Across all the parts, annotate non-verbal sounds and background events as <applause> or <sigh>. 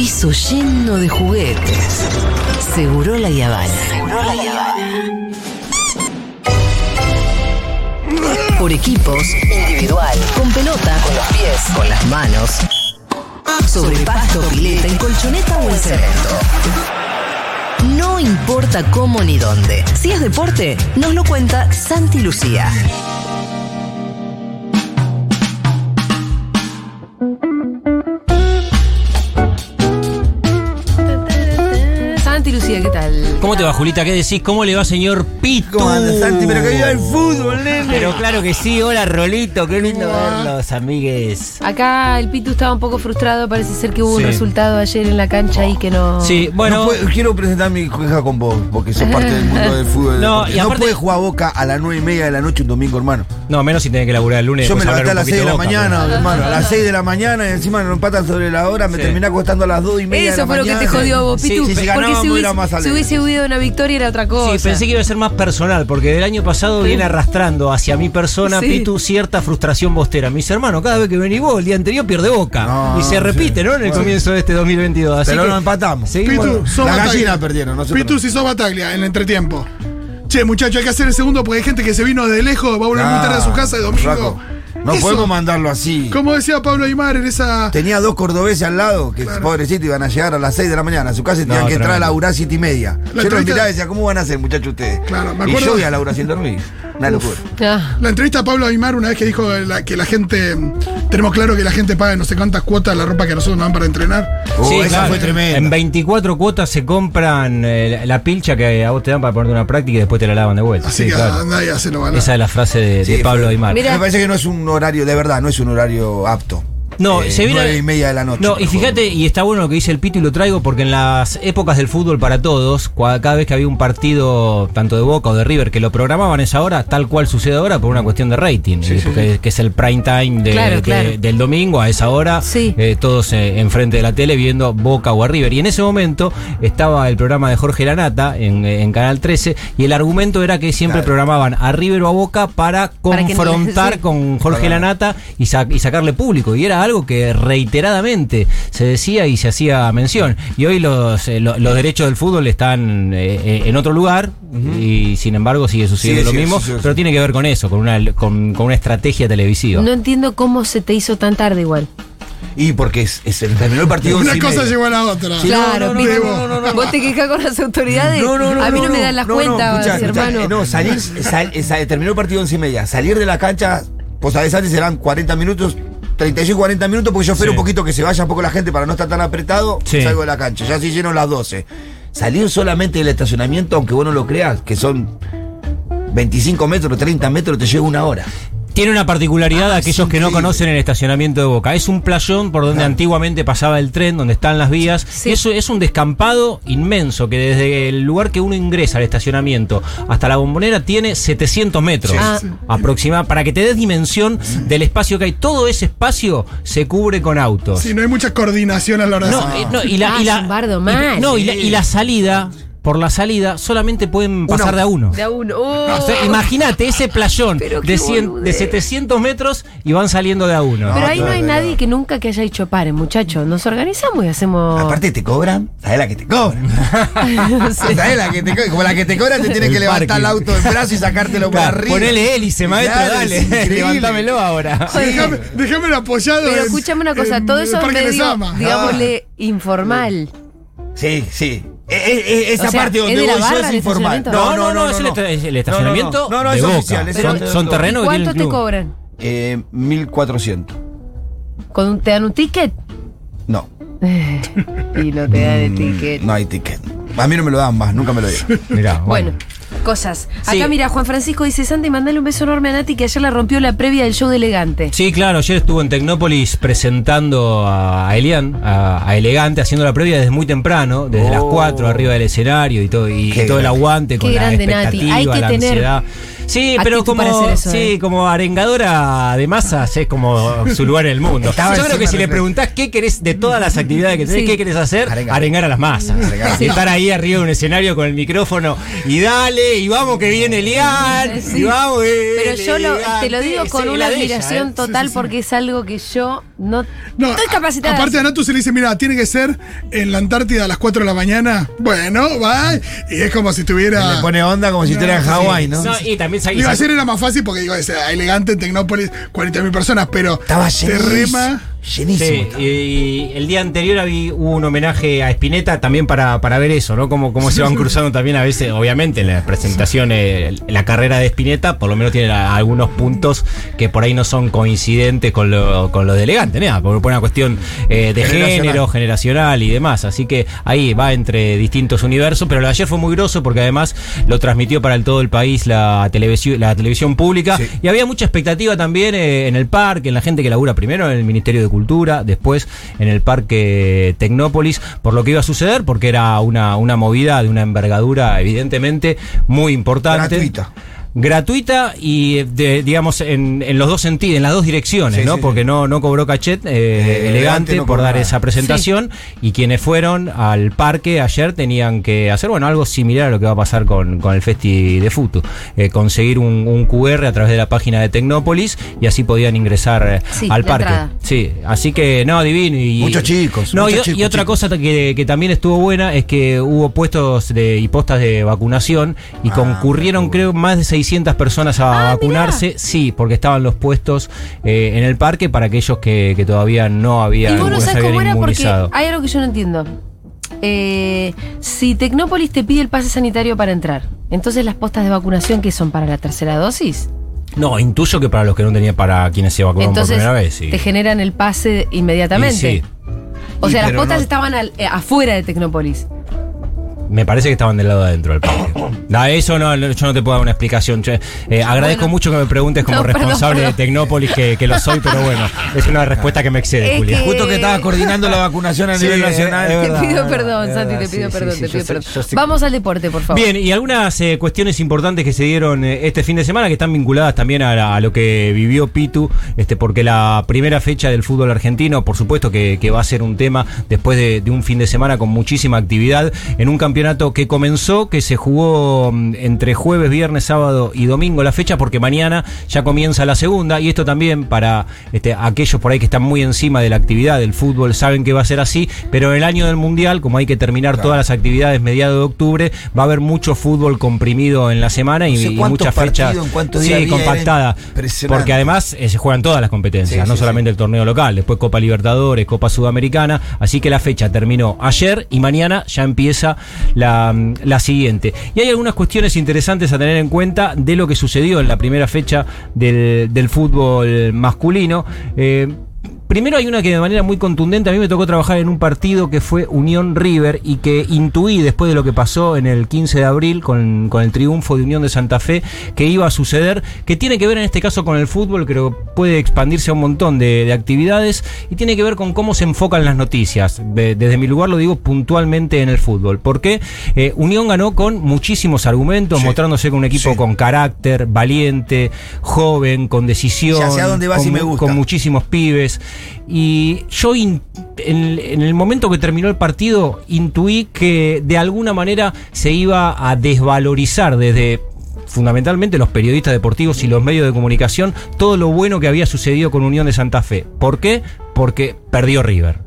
piso lleno de juguetes. Seguro la Yavana. Seguro la Yavana. Por equipos, individual, con pelota, con los pies, con las manos. Sobre pasto, pileta, en colchoneta o en cemento. No importa cómo ni dónde. Si es deporte, nos lo cuenta Santi Lucía. ¿Cómo te va, Julita? ¿Qué decís? ¿Cómo le va, señor Pitu? ¿Cómo andas, Santi? Pero que viva el fútbol, nene. Pero claro que sí. Hola, Rolito. Qué lindo verlos, amigues. Acá el Pitu estaba un poco frustrado, parece ser que hubo Sí. un resultado ayer en la cancha y que no... Sí, bueno. No quiero presentar mi queja con vos, porque sos parte del mundo del fútbol. <laughs> No, No, y aparte- puedes jugar a Boca a las nueve y media de la noche un domingo, hermano. No, menos si tenés que laburar el lunes. Yo me levanté a las un 6 de la mañana, hermano. A las 6 de la mañana y encima nos empatan sobre la hora. Me Sí. terminé acostando a las 2 y media. de Eso la fue lo que te jodió a vos, Sí, Pitu. sí, si porque si era hubiese, hubido una victoria era otra cosa. Sí, pensé que iba a ser más personal, porque del año pasado viene arrastrando hacia mi persona, Sí. Pitu, cierta frustración bostera. Mis hermanos, cada vez que venís vos, el día anterior pierde boca. No, y se repite, sí. ¿no? En el Bueno. comienzo de este 2022. Así Pero que empatamos. Pitu, sos Las Bataglia. gallinas perdieron, nosotros Pitu, no. si sos Bataglia en el entretiempo. Che, muchacho, hay que hacer el segundo porque hay gente que se vino de lejos, va a volver muy tarde a su casa de domingo. No Eso, podemos mandarlo así. Como decía Pablo Aymar en esa. Tenía dos cordobeses al lado que pobrecitos iban a llegar a las 6 de la mañana a su casa y tenían No, que entrar a laburar 7 y media. Yo los miraba y decía, ¿cómo van a hacer, muchachos, ustedes? Claro, me y yo voy a laburar sin dormir. Una locura. Ah, La entrevista a Pablo Aymar una vez que dijo la- que la gente. Tenemos claro que la gente paga no sé cuántas cuotas la ropa que nosotros nos dan para entrenar. Oh, Sí, esa claro. fue tremenda. En 24 cuotas se compran eh, la pilcha que a vos te dan para ponerte una práctica y después te la lavan de vuelta. Así Sí, que claro. y hacelo ganar. Esa es la frase de, Sí, de Pablo Aymar. Mira. Me parece que no es un horario, de verdad, no es un horario apto. No, Eh, se viene. nueve y media de la noche. No, y fíjate, y está bueno lo que dice el Pito y lo traigo porque en las épocas del fútbol para todos, cada vez que había un partido, tanto de Boca o de River, que lo programaban a esa hora, tal cual sucede ahora, por una cuestión de rating, porque que es el prime time de- Claro, de- claro. del domingo a esa hora, Sí. eh, todos eh, enfrente de la tele viendo Boca o a River. Y en ese momento estaba el programa de Jorge Lanata en, en Canal 13, y el argumento era que siempre Claro. programaban a River o a Boca para Para que no- <laughs> confrontar sí. con Jorge Lanata y, sa- y sacarle público. Y era algo que reiteradamente se decía y se hacía mención. Y hoy los, eh, lo- los derechos del fútbol están eh, eh, en otro lugar y sin embargo sigue sucediendo Sí, lo sí, mismo, sí, sí, sí. pero tiene que ver con eso, con una, con, con una estrategia televisiva. no entiendo cómo se te hizo tan tarde igual. Y porque es, es el, terminó el partido Una cosa llegó a la otra. Sí, claro, no, no, no, no, no, no. Vos te quejas con las autoridades. No, no, no, a mí no, me dan las no, no, cuentas, escuchá, escuchá, hermano. eh, No, salir, sal- sal- terminó el partido once y media. Salir de la cancha, pues a veces antes eran 40 minutos, 35, 40 minutos, porque yo espero Sí. un poquito que se vaya un poco la gente para no estar tan apretado, Sí. salgo de la cancha. Ya se lleno las 12. Salir solamente del estacionamiento, aunque vos no lo creas, que son 25 metros, 30 metros, te lleva una hora. Tiene una particularidad Ah, aquellos que no conocen el estacionamiento de Boca. Es un playón por donde Claro. antiguamente pasaba el tren, donde están las vías. Sí. Y eso es un descampado inmenso que desde el lugar que uno ingresa al estacionamiento hasta la bombonera tiene 700 metros Sí, Ah. aproximadamente. Para que te des dimensión del espacio que hay. Todo ese espacio se cubre con autos. Sí, no hay mucha coordinación a la hora de No, eh, no, y la, Ah, y la- y- no, y la, y la salida, por la salida, solamente pueden pasar de a uno. De a uno. Oh. O sea, imagínate ese playón de, 100 de boludez. 700 metros y van saliendo de a uno. Pero ahí no hay nadie que nunca que haya dicho paren, muchachos. Nos organizamos y hacemos. Aparte te cobran, ¿sabes la que te cobran? <laughs> Sí. ¿Sabes la que te cobran? Como la que te cobran, te tiene El que levantar parking. el auto en brazo y sacártelo para Claro, arriba. ponele hélice, maestro, Claro, dale. <laughs> Levántamelo ahora. Déjame, déjamelo apoyado. Pero en- escúchame una cosa, en todo eso es medio, digámosle, informal. Sí, sí. E- e- e- esa O sea, parte ¿es donde voy yo es informal. No, no, no, es el esta- es el estacionamiento No, no, es Boca. oficial. es Son- terrenos que tiene ¿Cuánto te cobran? Eh, 1400. ¿Con un- ¿Te dan un ticket? No, <laughs> y no te dan el ticket. no hay ticket. A mí no me lo dan más, nunca me lo dieron. Mirá, Bueno, cosas. Sí. Acá mira, Juan Francisco dice, Santi, mandale un beso enorme a Nati que ayer la rompió la previa del show de Elegante. Sí, claro, ayer estuvo en Tecnópolis presentando a Elian, a, a Elegante, haciendo la previa desde muy temprano, desde Oh. las 4 arriba del escenario y todo, y, y todo el aguante con Qué la grande, Nati. expectativa, Hay que la tener- ansiedad. Sí, pero como, eso, sí, ¿eh? como arengadora de masas es como su lugar en el mundo. Estaba Yo creo que si le de- preguntás qué querés de todas las actividades que tenés, Sí. qué querés hacer, Arengar. arengar, a las masas. Arengar. Y estar ahí arriba de un escenario con el micrófono y dale, y vamos que viene Lian, Sí. y vamos Pero yo lo- te lo digo con Sí, una de ella, admiración ¿eh? total porque es algo que yo no, No, estoy capacitada. Aparte a Natu se le dice, mira, tiene que ser en la Antártida a las 4 de la mañana. Bueno, va. Y es como si estuviera. Le pone onda como si estuviera en Hawái, ¿no? No, y también sa- y Digo, ayer era más fácil porque digo, es elegante en Tecnópolis, 40.000 personas, pero Estaba te llenísimo. rema. Llenísimo. Sí, y, el día anterior había, hubo un homenaje a Spinetta también para, para ver eso, ¿no? Cómo, cómo se van <laughs> cruzando también a veces, obviamente, en la presentación, eh, la carrera de Spinetta, por lo menos tiene algunos puntos que por ahí no son coincidentes con lo, con lo de elegante, nada, por por una cuestión eh, de Generacional. género, generacional y demás. Así que ahí va entre distintos universos, pero lo de ayer fue muy groso porque además lo transmitió para el, todo el país la televisión, la televisión pública Sí. y había mucha expectativa también eh, en el parque, en la gente que labura primero en el Ministerio de Cultura, después en el Parque Tecnópolis, por lo que iba a suceder, porque era una, una movida de una envergadura evidentemente muy importante. Gratuita y, de- digamos, en, en los dos sentidos, en las dos direcciones, Sí, ¿no? sí, Porque no, no cobró cachet eh, Eh, elegante Elegante no por dar nada. esa presentación y quienes fueron al parque ayer tenían que hacer, bueno, algo similar a lo que va a pasar con, con el Festi de Futu. Eh, conseguir un, un QR a través de la página de Tecnópolis y así podían ingresar Sí, al parque. entrada. Sí, así que no, divino. Y, Muchos chicos, No, y, muchos y chicos, otra chicos. cosa que, que también estuvo buena es que hubo puestos de, y postas de vacunación y Ah, concurrieron, creo, más de 600 personas a Ah, vacunarse. Sí, porque estaban los puestos eh, en el parque para aquellos que, que todavía no habían, Y vos no habían cómo era porque hay algo que yo no entiendo. Eh, si Tecnópolis te pide el pase sanitario para entrar, entonces las postas de vacunación que son para la tercera dosis, No, intuyo que para los que no tenían, para quienes se vacunaron por primera vez, te generan el pase inmediatamente. Y sí. O Y sea, las postas no- estaban al- eh, afuera de Tecnópolis. Me parece que estaban del lado de adentro del parque. <coughs> No, eso no, yo no te puedo dar una explicación. Eh, agradezco Bueno. mucho que me preguntes como No, responsable perdón. de Tecnópolis, que, que lo soy, pero bueno, es una respuesta que me excede, Es Julia. que- Justo que estaba coordinando la vacunación a Sí, nivel nacional. Te pido perdón, verdad, Santi, te pido sí, perdón, sí, te pido perdón. sé- Vamos al deporte, por favor. Bien, y algunas eh, cuestiones importantes que se dieron eh, este fin de semana que están vinculadas también a, la- a lo que vivió Pitu, este, porque la primera fecha del fútbol argentino, por supuesto que, que va a ser un tema después de, de un fin de semana con muchísima actividad en un campeonato que comenzó, que se jugó mm, entre jueves, viernes, sábado y domingo la fecha, porque mañana ya comienza la segunda, y esto también para este, aquellos por ahí que están muy encima de la actividad del fútbol saben que va a ser así, pero en el año del Mundial, como hay que terminar Claro. todas las actividades mediados de octubre, va a haber mucho fútbol comprimido en la semana y, No sé y cuántos muchas fechas sí, compactada. Porque además eh, se juegan todas las competencias, Sí, no sí, solamente el torneo local, después Copa Libertadores, Copa Sudamericana, así que la fecha terminó ayer y mañana ya empieza la, la siguiente. Y hay algunas cuestiones interesantes a tener en cuenta de lo que sucedió en la primera fecha del, del fútbol masculino. Eh, Primero hay una que de manera muy contundente, a mí me tocó trabajar en un partido que fue Unión River y que intuí después de lo que pasó en el 15 de abril con, con el triunfo de Unión de Santa Fe que iba a suceder, que tiene que ver en este caso con el fútbol, creo que puede expandirse a un montón de, de actividades y tiene que ver con cómo se enfocan las noticias. De- desde mi lugar lo digo puntualmente en el fútbol. Porque eh, Unión ganó con muchísimos argumentos, Sí. mostrándose con un equipo Sí. con carácter, valiente, joven, con decisión, Ya sé a dónde vas con, y me gusta. con muchísimos pibes. Y yo in- en, en el momento que terminó el partido intuí que de alguna manera se iba a desvalorizar desde fundamentalmente los periodistas deportivos y los medios de comunicación todo lo bueno que había sucedido con Unión de Santa Fe. ¿Por qué? Porque perdió River.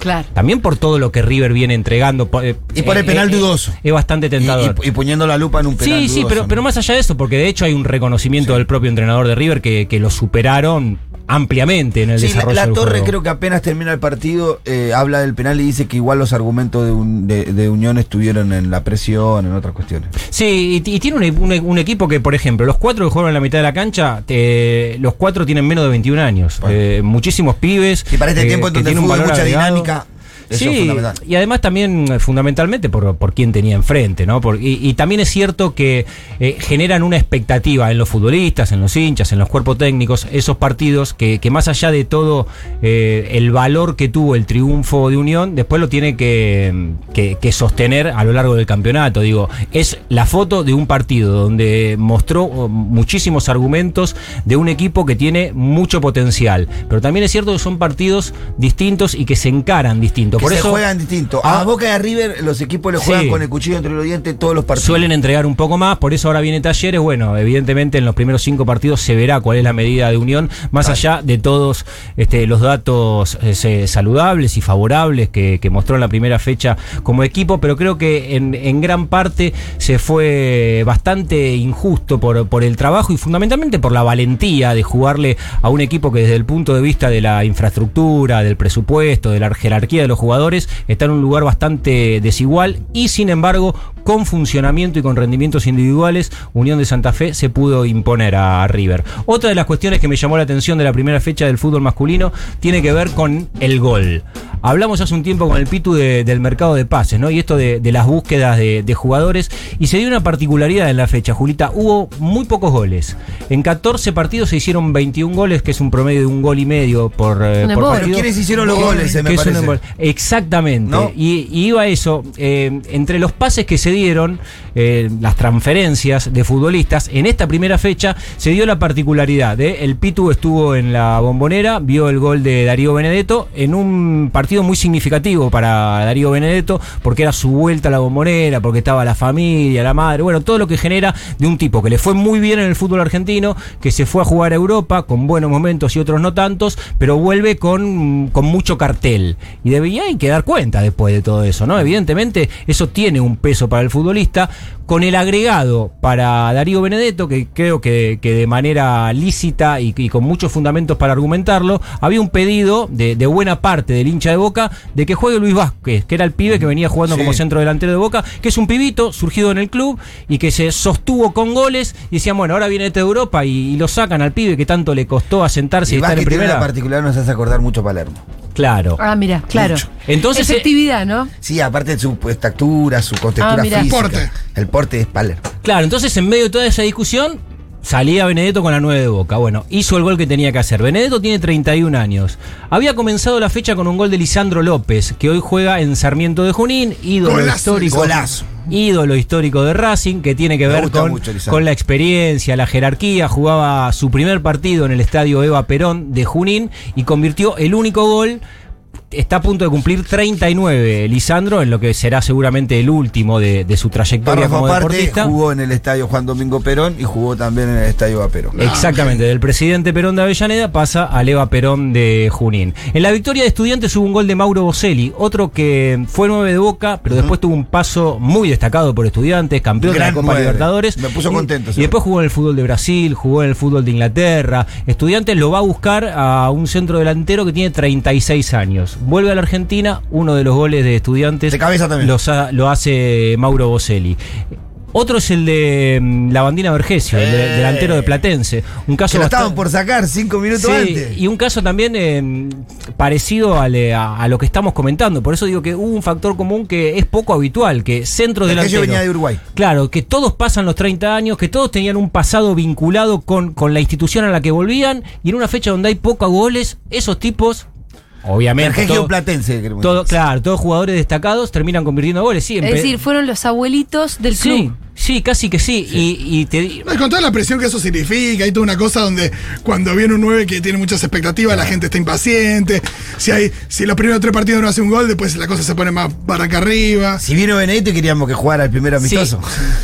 Claro. También por todo lo que River viene entregando. eh, Y por el eh, penal eh, dudoso. Es bastante tentador. y- y poniendo la lupa en un penal. Sí, sí, dudoso, pero, ¿no? pero más allá de eso, porque de hecho hay un reconocimiento del propio entrenador de River que, que lo superaron ampliamente en el Sí, la, desarrollo la del Torre juego. creo que apenas termina el partido eh, habla del penal y dice que igual los argumentos de, un- de- de Unión estuvieron en la presión, en otras cuestiones. Sí, y, y tiene un, un un equipo que, por ejemplo, los cuatro que jugaron en la mitad de la cancha, eh, los cuatro tienen menos de 21 años. Bueno. Eh, muchísimos pibes. Y para este eh, tiempo en que donde el tienen un fútbol valor mucha agregado. dinámica. Eso sí, es fundamental. y además también eh, fundamentalmente por, por quién tenía enfrente, ¿no? Por- y, y también es cierto que eh, generan una expectativa en los futbolistas, en los hinchas, en los cuerpos técnicos, esos partidos que, que más allá de todo eh, el valor que tuvo el triunfo de Unión, después lo tiene que, que- que sostener a lo largo del campeonato. Digo, es la foto de un partido donde mostró oh, muchísimos argumentos de un equipo que tiene mucho potencial. Pero también es cierto que son partidos distintos y que se encaran distintos. Que Por se eso juegan distinto. Ah. A Boca y a River, los equipos le juegan Sí. con el cuchillo entre los dientes todos los partidos. suelen entregar un poco más, por eso ahora viene Talleres. Bueno, evidentemente en los primeros cinco partidos se verá cuál es la medida de unión, más allá de todos este, los datos eh, se- saludables y favorables que, que mostró en la primera fecha como equipo, pero creo que en, en gran parte se fue bastante injusto por, por el trabajo y fundamentalmente por la valentía de jugarle a un equipo que desde el punto de vista de la infraestructura, del presupuesto, de la jerarquía de los jugadores, está en un lugar bastante desigual y sin embargo con funcionamiento y con rendimientos individuales, Unión de Santa Fe se pudo imponer a River. Otra de las cuestiones que me llamó la atención de la primera fecha del fútbol masculino tiene que ver con el gol. Hablamos hace un tiempo con el Pitu de- del mercado de pases, ¿no? Y esto de, de las búsquedas de, de jugadores. Y se dio una particularidad en la fecha, Julita. Hubo muy pocos goles. En 14 partidos se hicieron 21 goles, que es un promedio de un gol y medio por, eh, por. Pero partido. ¿quiénes hicieron los goles? Se me es un parece. Exactamente. ¿No? Y, y iba eso, eh, entre los pases que se dieron, eh, las transferencias de futbolistas, en esta primera fecha se dio la particularidad de el Pitu estuvo en la bombonera, vio el gol de Darío Benedetto en un partido muy significativo para Darío Benedetto, porque era su vuelta a la bombonera, porque estaba la familia, la madre, bueno, todo lo que genera de un tipo que le fue muy bien en el fútbol argentino, que se fue a jugar a Europa con buenos momentos y otros no tantos, pero vuelve con, con mucho cartel. Y debía hay que dar cuenta después de todo eso, ¿no? Evidentemente, eso tiene un peso para el futbolista. Con el agregado para Darío Benedetto, que creo que, que de manera lícita y, y con muchos fundamentos para argumentarlo, había un pedido de, de buena parte del hincha de Boca de que juegue Luis Vázquez, que era el pibe que venía jugando Sí. como centro delantero de Boca, que es un pibito surgido en el club y que se sostuvo con goles y decían, bueno, ahora viene este de Europa y, y lo sacan al pibe que tanto le costó asentarse y, Y estar en primera. particular, nos hace acordar mucho Palermo. Claro. Ah, mira, claro. Mucho. Entonces, eh, Efectividad, ¿no? Sí, aparte de su estatura, su contextura Ah, física. Porte. El porte es Palermo. Claro, entonces en medio de toda esa discusión salía Benedetto con la 9 de Boca. Bueno, hizo el gol que tenía que hacer. Benedetto tiene 31 años. Había comenzado la fecha con un gol de Lisandro López, que hoy juega en Sarmiento de Junín, ídolo Golazo, histórico. Golazo. Ídolo histórico de Racing, que tiene que ver mucho, con la experiencia, la jerarquía. Jugaba su primer partido en el estadio Eva Perón de Junín y convirtió el único gol está a punto de cumplir 39, Lisandro, en lo que será seguramente el último de, de su trayectoria como aparte, deportista. jugó en el estadio Juan Domingo Perón y jugó también en el estadio Vaperón. Exactamente, del presidente Perón de Avellaneda pasa a Eva Perón de Junín. En la victoria de estudiantes hubo un gol de Mauro Boselli, otro que fue nueve de boca, pero después tuvo un paso muy destacado por estudiantes, campeón de la Copa. Libertadores. Me puso Y- contento Y, después jugó en el fútbol de Brasil, jugó en el fútbol de Inglaterra. Estudiantes lo va a buscar a un centro delantero que tiene 36 años. Vuelve a la Argentina, uno de los goles de estudiantes De cabeza también. los ha- lo hace Mauro Boselli. Otro es el de mm, la bandina Vergesio, el de- Eh. delantero de Platense. Un caso Que lo estaban por sacar cinco minutos Sí, antes. y un caso también eh, parecido al, eh, a, a lo que estamos comentando. Por eso digo que hubo un factor común que es poco habitual, que centro Vergesio delantero. venía de Uruguay. Claro, que todos pasan los 30 años, que todos tenían un pasado vinculado con, con la institución a la que volvían, y en una fecha donde hay pocos goles, esos tipos, obviamente. Todo- Platense. todo- claro, todos jugadores destacados terminan convirtiendo goles. Sí, Es decir, fueron los abuelitos del sí, club. sí, casi que sí. Y, y te di- No, con toda la presión que eso significa, hay toda una cosa donde cuando viene un 9 que tiene muchas expectativas, la gente está impaciente. Si hay, si los primeros tres partidos no hace un gol, después la cosa se pone más barranca arriba. Si vino Benedetto queríamos que jugara el primer amistoso.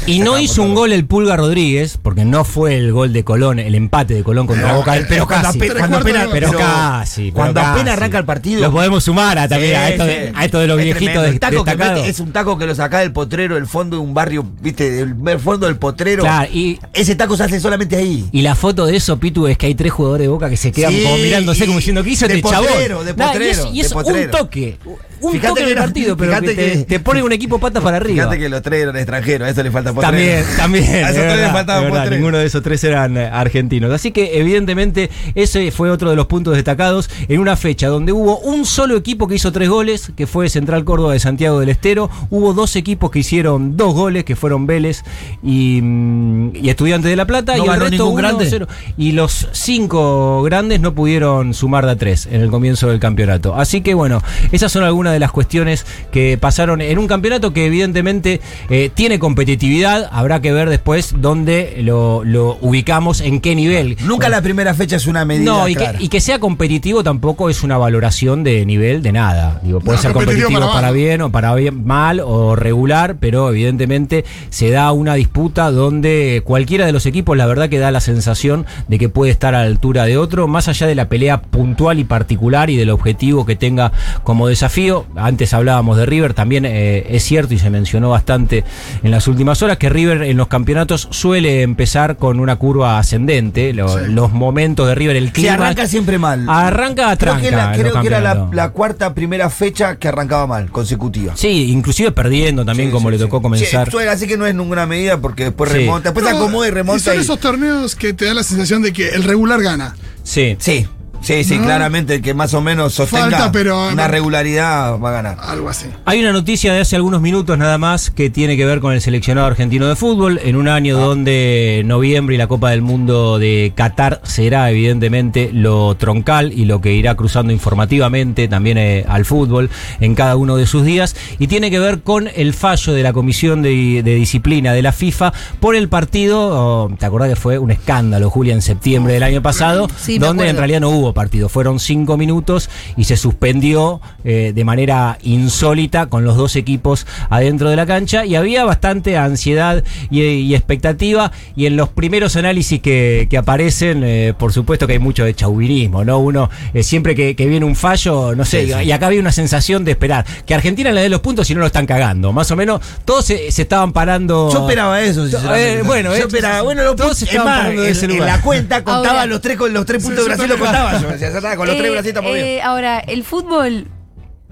Sí. Y no hizo un gol el Pulga Rodríguez, porque no fue el gol de Colón, el empate de Colón contra Pero- Boca. pero Pero casi. cuando apenas, pero casi. pero cuando casi. apenas arranca el partido. Lo podemos sumar a, también a, Sí, esto sí. de, a esto de los Es viejitos de, El taco que mete es un taco que lo saca del potrero del fondo de un barrio, viste, de el fondo del potrero. Claro, y, Ese taco se hace solamente ahí. y la foto de eso, Pitu, es que hay tres jugadores de boca que se quedan Sí, como mirándose como diciendo, ¿qué hizo de este potrero, chabón? de Nah, y potrero, es, y de es un toque. Un Fíjate toque que en el no- partido, pero que fíjate te, que- te pone un equipo patas para arriba. Fíjate que los tres eran extranjeros, a eso le falta potrero. También, también. <laughs> A es esos tres le faltaba es verdad, potrero. Ninguno de esos tres eran eh, argentinos. Así que, evidentemente, ese fue otro de los puntos destacados en una fecha donde hubo un solo equipo que hizo tres goles, que fue Central Córdoba de Santiago del Estero. Hubo dos equipos que hicieron dos goles, que fueron Vélez y, mm, y Estudiantes de La Plata. ¿No y el resto ningún 1, grande? 0. Y los cinco grandes no pudieron sumar de a tres en el comienzo del campeonato. Así que, bueno, esas son algunas de las cuestiones que pasaron en un campeonato que, evidentemente, eh, tiene competitividad. Habrá que ver después dónde lo, lo ubicamos, en qué nivel. Nunca la primera fecha es una medida. No, y clara. que, y que sea competitivo tampoco es una valoración de nivel de nada. Digo, puede No, ser competitivo competitivo para bien o para bien, mal o regular, pero evidentemente se da una disputa donde cualquiera de los equipos, la verdad que da la sensación de que puede estar a la altura de otro, más allá de la pelea puntual y particular y del objetivo que tenga como desafío. Antes hablábamos de River, también eh, es cierto y se mencionó bastante en las últimas horas que River en los campeonatos suele empezar con una curva ascendente. Lo- Los momentos de River, el Se clima. arranca siempre mal. Arranca a Creo tranca. que, la- creo que era la, cuarta primera fecha que arrancaba mal, consecutiva. Sí, inclusive perdiendo también, Sí, como sí, le tocó sí. comenzar. Sí, suena, así que no es ninguna medida porque después Sí. remonta. Después No, acomoda y Y remonta. son y- esos torneos que te da la sensación de que el regular gana. Sí. Sí, sí, sí, No. claramente el que más o menos sostenga Falta, pero- una regularidad va a ganar. Algo así. Hay una noticia de hace algunos minutos nada más que tiene que ver con el seleccionado argentino de fútbol, en un año donde noviembre y la Copa del Mundo de Qatar será evidentemente lo troncal y lo que irá cruzando informativamente también eh, al fútbol en cada uno de sus días, y tiene que ver con el fallo de la Comisión de, de Disciplina de la FIFA por el partido, oh, ¿te acordás que fue un escándalo, Julia, en septiembre del año pasado? Sí, donde en realidad no hubo partido, fueron cinco minutos y se suspendió eh, de manera insólita con los dos equipos adentro de la cancha y había bastante ansiedad y, y expectativa y en los primeros análisis que, que aparecen, eh, por supuesto que hay mucho de chauvinismo, ¿no? Uno eh, siempre que, que viene un fallo, no sé, Sí, sí. y acá había una sensación de esperar que Argentina le dé los puntos y no lo están cagando, más o menos todos se, se estaban parando. Yo esperaba eso, sinceramente. Eh, bueno, yo esperaba. Bueno, los todos. Es estaban más, parando de en, ese en lugar. la cuenta contaba Ahora- los tres, con los tres puntos Sí, de Brasil, lo contaba ya está, con los tres Eh, estamos eh, bien. Ahora, el fútbol,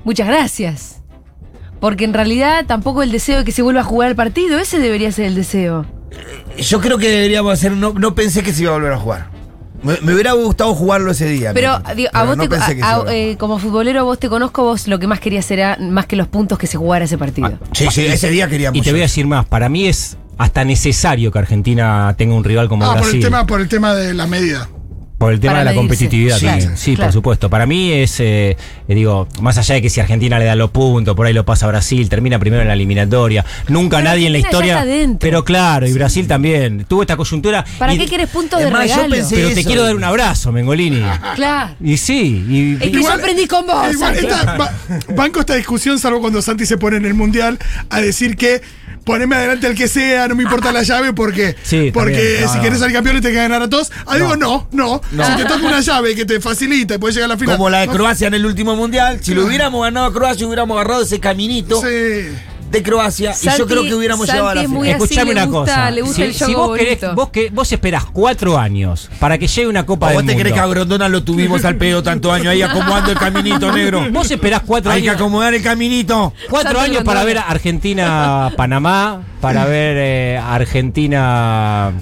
muchas gracias. Porque en realidad tampoco el deseo de que se vuelva a jugar el partido, ese debería ser el deseo. Yo creo que deberíamos hacer. No, no pensé que se iba a volver a jugar. Me, me hubiera gustado jugarlo ese día. Pero, digo, a vos no te, a- eh, como futbolero, vos te conozco, vos lo que más querías era más que los puntos que se jugara ese partido. Sí, sí, ese día queríamos. Y te voy a decir más, para mí es hasta necesario que Argentina tenga un rival como Ah, por Brasil. el tema, por el tema de la medida. Por el tema Para de la medirse. competitividad Sí, también. Sí, claro. por supuesto. Para mí es, eh, eh, digo, más allá de que si Argentina le da los puntos, por ahí lo pasa a Brasil, termina primero en la eliminatoria. Nunca Pero nadie en la historia. Pero claro, y Brasil también. Tuvo esta coyuntura. ¿Para y- qué quieres puntos de más, yo regalo? pensé- Pero te quiero dar un abrazo, Mengolini. Claro. Y sí, y, Es que Igual- yo aprendí con vos. Igual Santi. esta- ba- banco esta discusión, salvo cuando Santi se pone en el mundial a decir que poneme adelante al que sea, no me importa la llave, porque, <laughs> Sí, porque. No, si no. querés ser campeón y te que ganar a todos. Ah, digo, no, no. Si te toca una llave que te facilita y puedes llegar a la final. Como la de no, Croacia en el último mundial. Si lo hubiéramos ganado a Croacia, hubiéramos agarrado ese caminito Sí. De Croacia. y yo creo que hubiéramos Santi llegado a la final. Escuchame una gusta- cosa. le gusta si, el si juego vos, querés, vos, que, vos esperás cuatro años para que llegue una Copa ¿O del vos te Mundo. crees que a Grondona lo tuvimos al pedo tanto año ahí acomodando el caminito negro? <laughs> Vos esperás cuatro Hay que años. acomodar el caminito. Cuatro Santi años para ver a Argentina-Panamá, para ver eh, Argentina.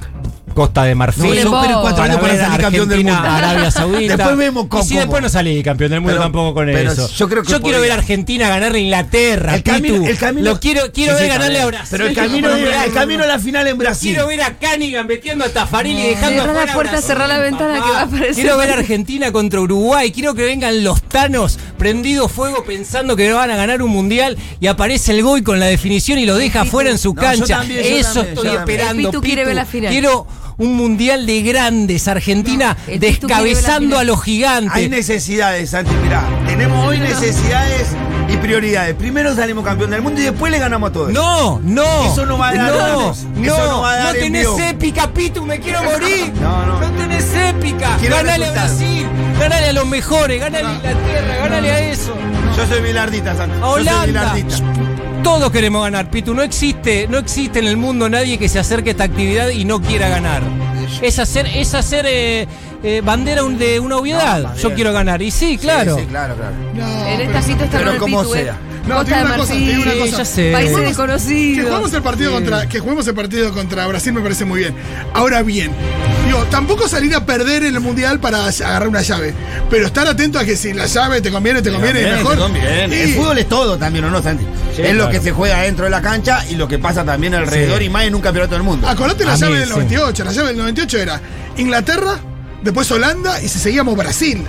Costa de Marfil. No, yo espero cuatro para años para ver salir campeón del Argentina, mundo. Arabia <laughs> Saudita. Después vemos con Y si cómo. después no salí campeón del mundo Pero- tampoco con pero eso. yo creo que quiero ver a Argentina ganarle a Inglaterra. El camino, Pitu. el camino. Lo quiero, quiero Sí, ver sí, ganarle a. Brasil. Pero el camino, el camino a la final en Brasil. Quiero ver a Canigan metiendo a Tafarili y dejando Cerrá la puerta, cerrá la ventana papá. que va a aparecer. Quiero ver a Argentina contra Uruguay. Quiero que vengan los tanos prendidos fuego pensando que van a ganar un mundial y aparece el Goy con la definición y lo deja fuera en su yo cancha. yo Eso estoy yo esperando. El Pitu quiere ver la final. Quiero un mundial de grandes. Argentina No, descabezando a los gigantes. Hay necesidades, Santi, mirá. Tenemos hoy necesidades y prioridades. Primero salimos campeón del mundo y después le ganamos a todos. No, no. Eso no va a dar No, no, Eso no va a dar tenés envío. épica, Pitu, me quiero morir. No, no. No tenés épica. Quiero ganale a. Brasil, ganale a los mejores, ganale a Inglaterra, ganale a eso. Yo soy bilardita, Santi. A Yo soy Holanda. Todos queremos ganar, Pitu. No existe, no existe en el mundo nadie que se acerque a esta actividad y no quiera ganar. Es hacer, es hacer eh, eh, bandera un- de una obviedad. No, Yo quiero ganar. Y sí, claro. Sí, sí, claro, claro. No, En esta cita está pero como Pitu, ¿eh? sea. No, Costa tiene de una cosa, Marfil, tiene una Sí, cosa. ya sé. países Que desconocidos. juguemos el partido Sí. contra que juguemos el partido contra Brasil me parece muy bien. Ahora bien, digo, tampoco salir a perder en el mundial para agarrar una llave, pero estar atento a que si la llave te conviene, te conviene, mejor. te conviene. Y- El fútbol es todo también, ¿o no, Santi? Sí, es lo que se juega dentro de la cancha y lo que pasa también alrededor Sí. y más en un campeonato del mundo. Acordate la A llave mí, del sí. 98. La llave del 98 era Inglaterra, después Holanda y si seguíamos Brasil.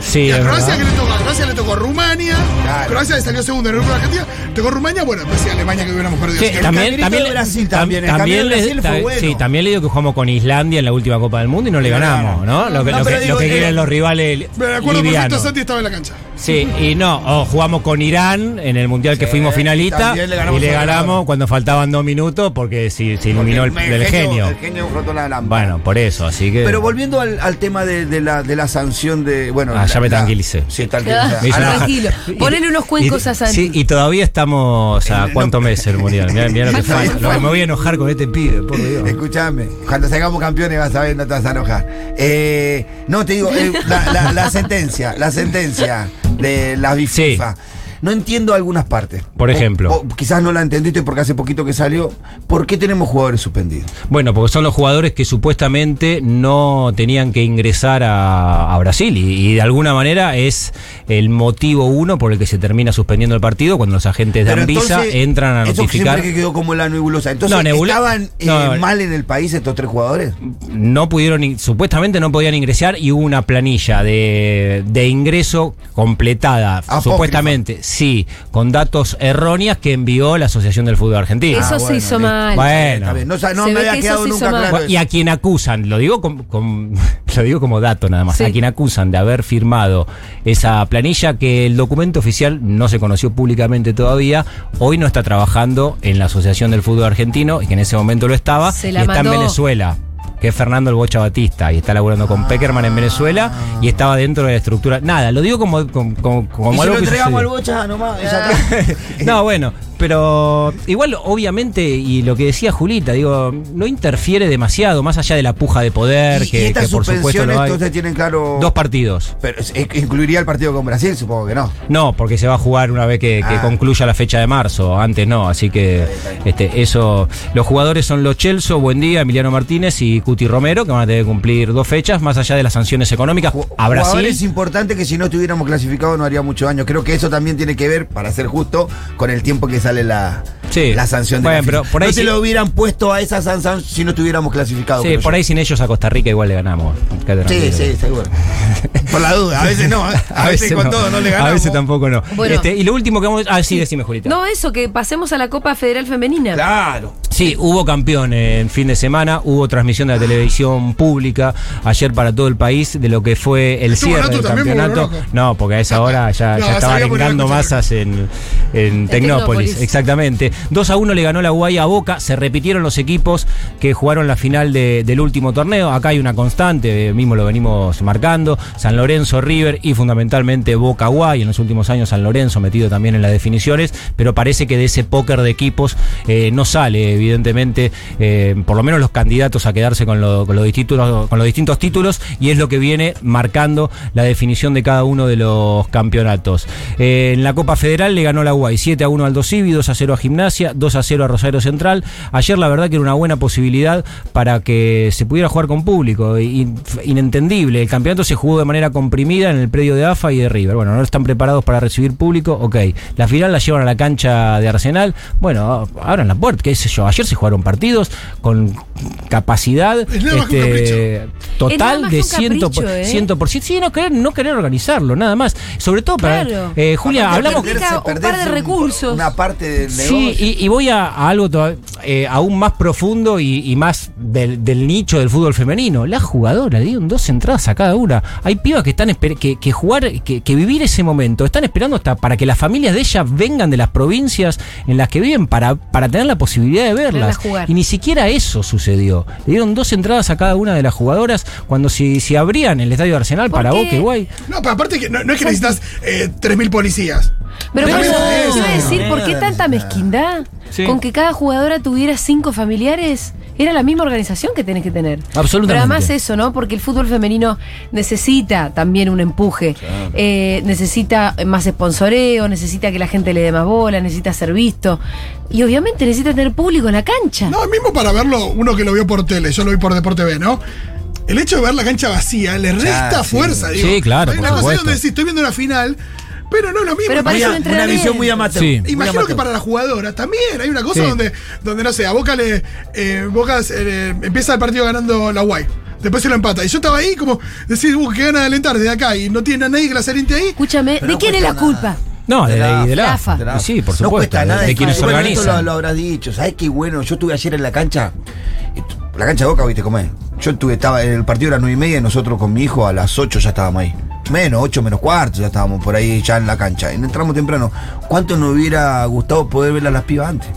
Sí, y a Croacia, que le tocó? A Croacia le tocó Rumania. Claro. Croacia le salió segundo en el grupo de Argentina. Tocó Rumania, bueno, después sí, Alemania que hubiéramos perdido. Sí, también, también, de Brasil tam- también, el también de Brasil fue ta- bueno. sí, también le digo que jugamos con Islandia en la última Copa del Mundo y no le ganamos. ¿no? Lo que, No, lo que, pero lo digo, que eh, quieren los rivales Me acuerdo perfecto, livianos. Santi estaba en la cancha. Sí, y no, o jugamos con Irán en el mundial que Sí, fuimos finalista también le ganamos y le a ganamos cuando faltaban dos minutos porque si, se iluminó el, genio. El genio frotó la lámpara. Bueno, por eso, así que. Pero volviendo al, al tema de, de la, de la sanción de. Bueno, Ah, ya la- me la- tranquilicé. Sí, Ah, tranquilizé. Me hizo A la- enojar. tranquilo. <laughs> Ponele unos cuencos Y- a Santi. Sí, y todavía estamos a Eh, cuántos no- meses el mundial. Mirá, mirá lo que <laughs> falta. bien. Lo que me voy a enojar con este pibe, por Dios. Escuchame, cuando salgamos campeones vas a ver, no te vas a enojar. Eh, no, te digo, eh, la, la- la sentencia, la sentencia de la FIFA. No entiendo algunas partes. Por ejemplo. O- o quizás no la entendiste porque hace poquito que salió. ¿Por qué tenemos jugadores suspendidos? Bueno, porque son los jugadores que supuestamente no tenían que ingresar a, a Brasil y, y de alguna manera es el motivo uno por el que se termina suspendiendo el partido cuando los agentes de Anvisa entran a eso notificar. siempre que quedó como la nebulosa. Entonces, No, nebula- ¿estaban eh, no. mal en el país estos tres jugadores? no pudieron, supuestamente no podían ingresar y hubo una planilla de, de ingreso completada, Apócrifa. supuestamente, sí, con datos erróneas que envió la Asociación del Fútbol Argentino. Eso Ah, se hizo listo. mal. Bueno. No, sa- no Se me había que quedado nunca claro. Y a quien acusan, lo digo com- com- <laughs> lo digo como dato nada más, Sí. a quien acusan de haber firmado esa planilla que el documento oficial no se conoció públicamente todavía, hoy no está trabajando en la Asociación del Fútbol Argentino y que en ese momento lo estaba Se y la está en. Venezuela. Que es Fernando el Bocha Batista y está laburando con Peckerman en Venezuela y estaba dentro de la estructura. Nada, lo digo como, como, como- como y se algo lo que entregamos al bocha nomás. <laughs> No, bueno, pero igual obviamente, y lo que decía Julita, digo, no interfiere demasiado, más allá de la puja de poder, y, que, y estas que por supuesto lo hay. entonces tienen claro. Dos partidos. Pero eh, incluiría el partido con Brasil, supongo que no. No, porque se va a jugar una vez que, que Ah. concluya la fecha de marzo, antes no, así que este, eso. Los jugadores son los Chelso, Buen Día, Emiliano Martínez y Cuti Romero, que van a tener que cumplir dos fechas, más allá de las sanciones económicas. A Brasil. importantes que si no estuviéramos clasificados no haría mucho daño. Creo que eso también tiene que ver, para ser justo, con el tiempo que sale la, Sí. la sanción de Bueno, la pero FIFA. por ahí No se sí- lo hubieran puesto a esa sanción si no estuviéramos clasificados. Sí, por yo. ahí sin ellos a Costa Rica igual le ganamos. Sí, sí, seguro. <laughs> por la duda, a veces no, a, veces, con todo no le ganamos. A veces tampoco no. Bueno. Este, y lo último que vamos. Ah, sí, decime, Julita. No, eso, que pasemos a la Copa Federal Femenina. Claro. Sí, hubo campeón en fin de semana, hubo transmisión de la televisión pública ayer para todo el país de lo que fue el ¿Estuvo cierre del campeonato. No, porque a esa hora ya, <laughs> No, ya estaban engando masas en, en Tecnópolis. Tecnópolis. Exactamente. 2 a 1 le ganó la Guay a Boca, se repitieron los equipos que jugaron la final de- del último torneo. Acá hay una constante, mismo lo venimos marcando. San Lorenzo, River y fundamentalmente Boca Guay. En los últimos años San Lorenzo metido también en las definiciones, pero parece que de ese póker de equipos eh, no sale, evidentemente, eh, por lo menos los candidatos a quedarse con, lo- con los distintos, con los distintos títulos y es lo que viene marcando la definición de cada uno de los campeonatos. Eh, en la Copa Federal le ganó la Guay 7 a 1 al Dosivi, 2 a 0 a Gimnasia, 2 a 0 a Rosario Central. Ayer la verdad que era una buena posibilidad para que se pudiera jugar con público. In- inentendible. El campeonato se jugó de manera comprimida en el predio de AFA y de River. Bueno, no están preparados para recibir público. Ok. La final la llevan a la cancha de Arsenal. Bueno, abran la puerta, qué sé yo. Ayer se jugaron partidos con capacidad Es este, total de que un 100%. capricho, ¿eh? 100%. Sí, no querer, no querer organizarlo, nada más. Sobre todo para. Claro. eh, Julia, hablamos. perderse un par de un- recursos. Una parte del Sí, negocio. Y, y voy a, a algo todavía. eh, aún más profundo y, y más del, del nicho del fútbol femenino. La jugadora dieron dos entradas a cada una. Hay pibas que están esper- que, que jugar, que, que vivir ese momento, están esperando hasta para que las familias de ellas vengan de las provincias en las que viven para, para tener la posibilidad de verlas. Y ni siquiera eso sucedió. Le dieron dos entradas a cada una de las jugadoras cuando si, si abrían el estadio de Arsenal ¿Por para qué? Boca igual. No, pero aparte que no, no es que necesitas eh, 3.000 policías. Pero eso eso. te iba a decir, ¿por qué tanta mezquindad? Sí. Con que cada jugadora tuviera cinco familiares. Era la misma organización que tenés que tener. Absolutamente. Pero además eso, ¿no? Porque el fútbol femenino necesita también un empuje. Eh, necesita más sponsoreo, necesita que la gente le dé más bola, necesita ser visto. Y obviamente necesita tener público en la cancha. No, mismo para verlo, uno que lo vio por tele, yo lo vi por Deporte B, ¿no? El hecho de ver la cancha vacía le resta sí. fuerza, digo. Sí, claro, Hay por una cosa supuesto. donde decís, estoy viendo una final, pero no es lo mismo. Pero parece Muy un a- una entrenamiento. visión muy amateur. Sí. muy Imagino amateur. que para la jugadora también hay una cosa Sí. donde, donde, no sé, a Boca le. eh, Boca eh, empieza el partido ganando la Guay. Después se lo empata. Y yo estaba ahí como decir, uh, que gana de alentar desde acá y no tiene a nadie que la aliente ahí. Escúchame, Pero ¿de no quién es la cuesta culpa? nada. No, de, De la- la, de la, la AFA. de la- Sí, por no supuesto. cuesta de- nada. de, quienes Bueno, esto organizan. lo, lo habrás dicho. ¿Sabes qué bueno? Yo estuve ayer en la cancha. La cancha de Boca, ¿viste cómo es? Yo estuve, estaba, el partido era nueve y media y nosotros con mi hijo a las 8 ya estábamos ahí. Menos, 8 menos cuarto, ya estábamos por ahí ya en la cancha. Y entramos temprano. ¿Cuánto nos hubiera gustado poder ver a las pibas antes?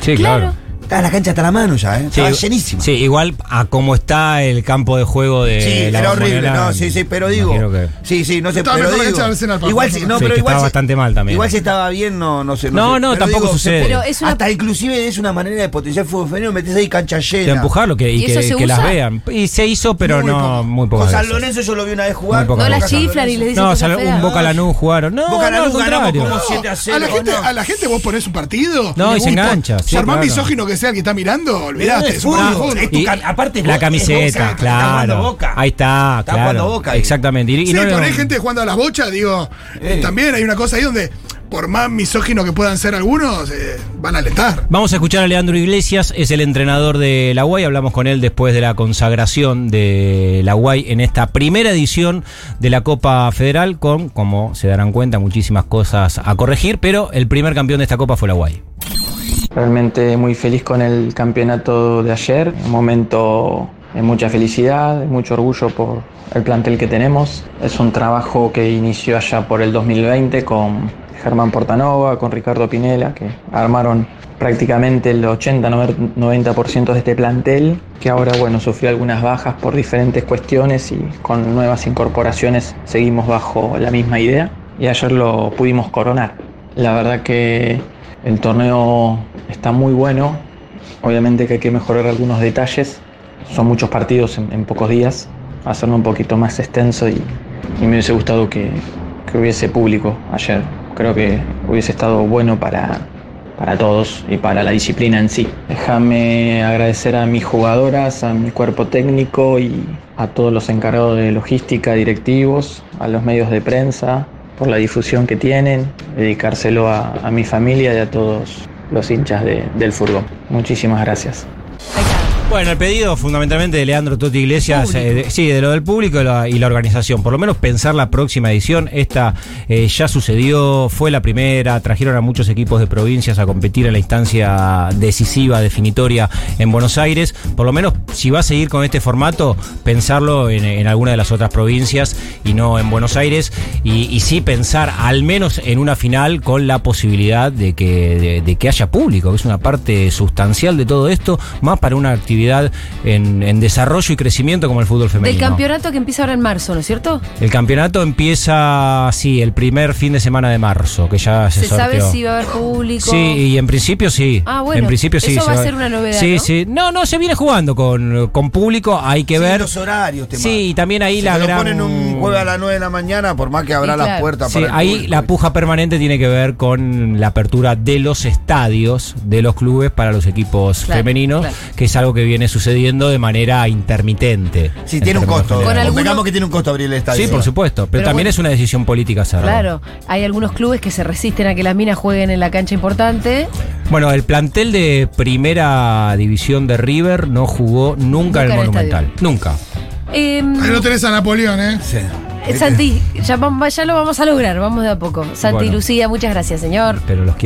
Sí, claro. Estaba la cancha hasta la mano ya, ¿eh? Estaba Sí, llenísima. Sí, igual a cómo está el campo de juego de Sí, la era horrible, no, sí, sí, pero digo. que- Sí, sí, no sé, Estaba pero digo. de Arsenal, igual si, no, Sí, pero igual estaba si- bastante mal también. Igual si estaba bien, no, no sé. No, sé. no, Pero tampoco digo, sucede. Pero es una- Hasta inclusive es una manera de potenciar el fútbol femenino, metes ahí cancha de llena. empujarlo que, y, ¿Y que, que las vean. Y se hizo, pero Muy no poco. muy Con pocas San. Lorenzo yo lo vi una vez jugar. No veces. la San chiflan y Lorenzo. le dicen No, un Boca Lanús jugaron. No, Boca no, Lanús ganamos como No, 7 a 0. a, la gente, no. a la gente vos ponés un partido. No, y se engancha, claro. misógino que sea el que está mirando, olvidate. Es fútbol, es tu aparte la camiseta, claro. Boca. Ahí está, Está claro. jugando Boca. Exactamente. Y, Sí, no- poner gente jugando a las bochas, digo, Eh. también hay una cosa ahí donde, por más misógino que puedan ser algunos, eh, van a alentar. Vamos a escuchar a Leandro Iglesias, es el entrenador de la UAI. Hablamos con él después de la consagración de la UAI en esta primera edición de la Copa Federal, con, como se darán cuenta, muchísimas cosas a corregir, pero el primer campeón de esta Copa fue la UAI. Realmente muy feliz con el campeonato de ayer, un momento de mucha felicidad, mucho orgullo por el plantel que tenemos. Es un trabajo que inició allá por el 2020 con Germán Portanova, con Ricardo Pinela, que armaron prácticamente el 80-90% de este plantel, que ahora bueno, sufrió algunas bajas por diferentes cuestiones y con nuevas incorporaciones seguimos bajo la misma idea y ayer lo pudimos coronar. La verdad que el torneo está muy bueno, obviamente que hay que mejorar algunos detalles, son muchos partidos en, pocos días, hacerlo un poquito más extenso y, y me hubiese gustado que, que hubiese público ayer, creo que hubiese estado bueno para, para todos y para la disciplina en sí. Déjame agradecer a mis jugadoras, a mi cuerpo técnico y a todos los encargados de logística, directivos, a los medios de prensa por la difusión que tienen, dedicárselo a, mi familia y a todos los hinchas de- del furgón. Muchísimas gracias. Bueno, el pedido fundamentalmente de Leandro Totti Iglesias, eh, de- sí, de lo del público y la, y la organización. Por lo menos pensar la próxima edición. Esta eh, ya sucedió, fue la primera, trajeron a muchos equipos de provincias a competir en la instancia decisiva, definitoria en Buenos Aires. Por lo menos, si va a seguir con este formato, pensarlo en, en alguna de las otras provincias y no en Buenos Aires. Y, y sí pensar al menos en una final con la posibilidad de que, de, de que haya público, que es una parte sustancial de todo esto, más para una actividad en, en desarrollo y crecimiento como el fútbol femenino. Del campeonato que empieza ahora en marzo, ¿no es cierto? El campeonato empieza, sí, el primer fin de semana de marzo, que ya se, ¿Se sabe si va a haber público? Sí, y en principio sí. Ah, bueno, En principio sí. eso se va a ser una novedad, Sí, ¿no? sí. No, no, se viene jugando con, con público, hay que Sí, ver. los horarios te Sí, y también ahí Si la gran. ponen un jueves a las 9 de la mañana, por más que abra Sí, las claro. puertas Sí, para ahí público. la puja permanente tiene que ver con la apertura de los estadios de los clubes para los equipos Claro, femeninos, claro. que es algo que viene sucediendo de manera intermitente. Sí, en tiene un costo. Con generales. alguno- Convengamos que tiene un costo abrir el estadio. Sí, por supuesto, pero, Pero también bueno. es una decisión política hacerlo. Claro, hay algunos clubes que se resisten a que las minas jueguen en la cancha importante. Bueno, el plantel de primera división de River no jugó nunca, Nunca en el el Monumental. Nunca. Eh, Ahí lo tenés a Napoleón, ¿eh? Sí. Santi, ya, lo vamos a lograr, vamos de a poco. Santi Bueno. y Lucía, muchas gracias, señor. Pero los quiero.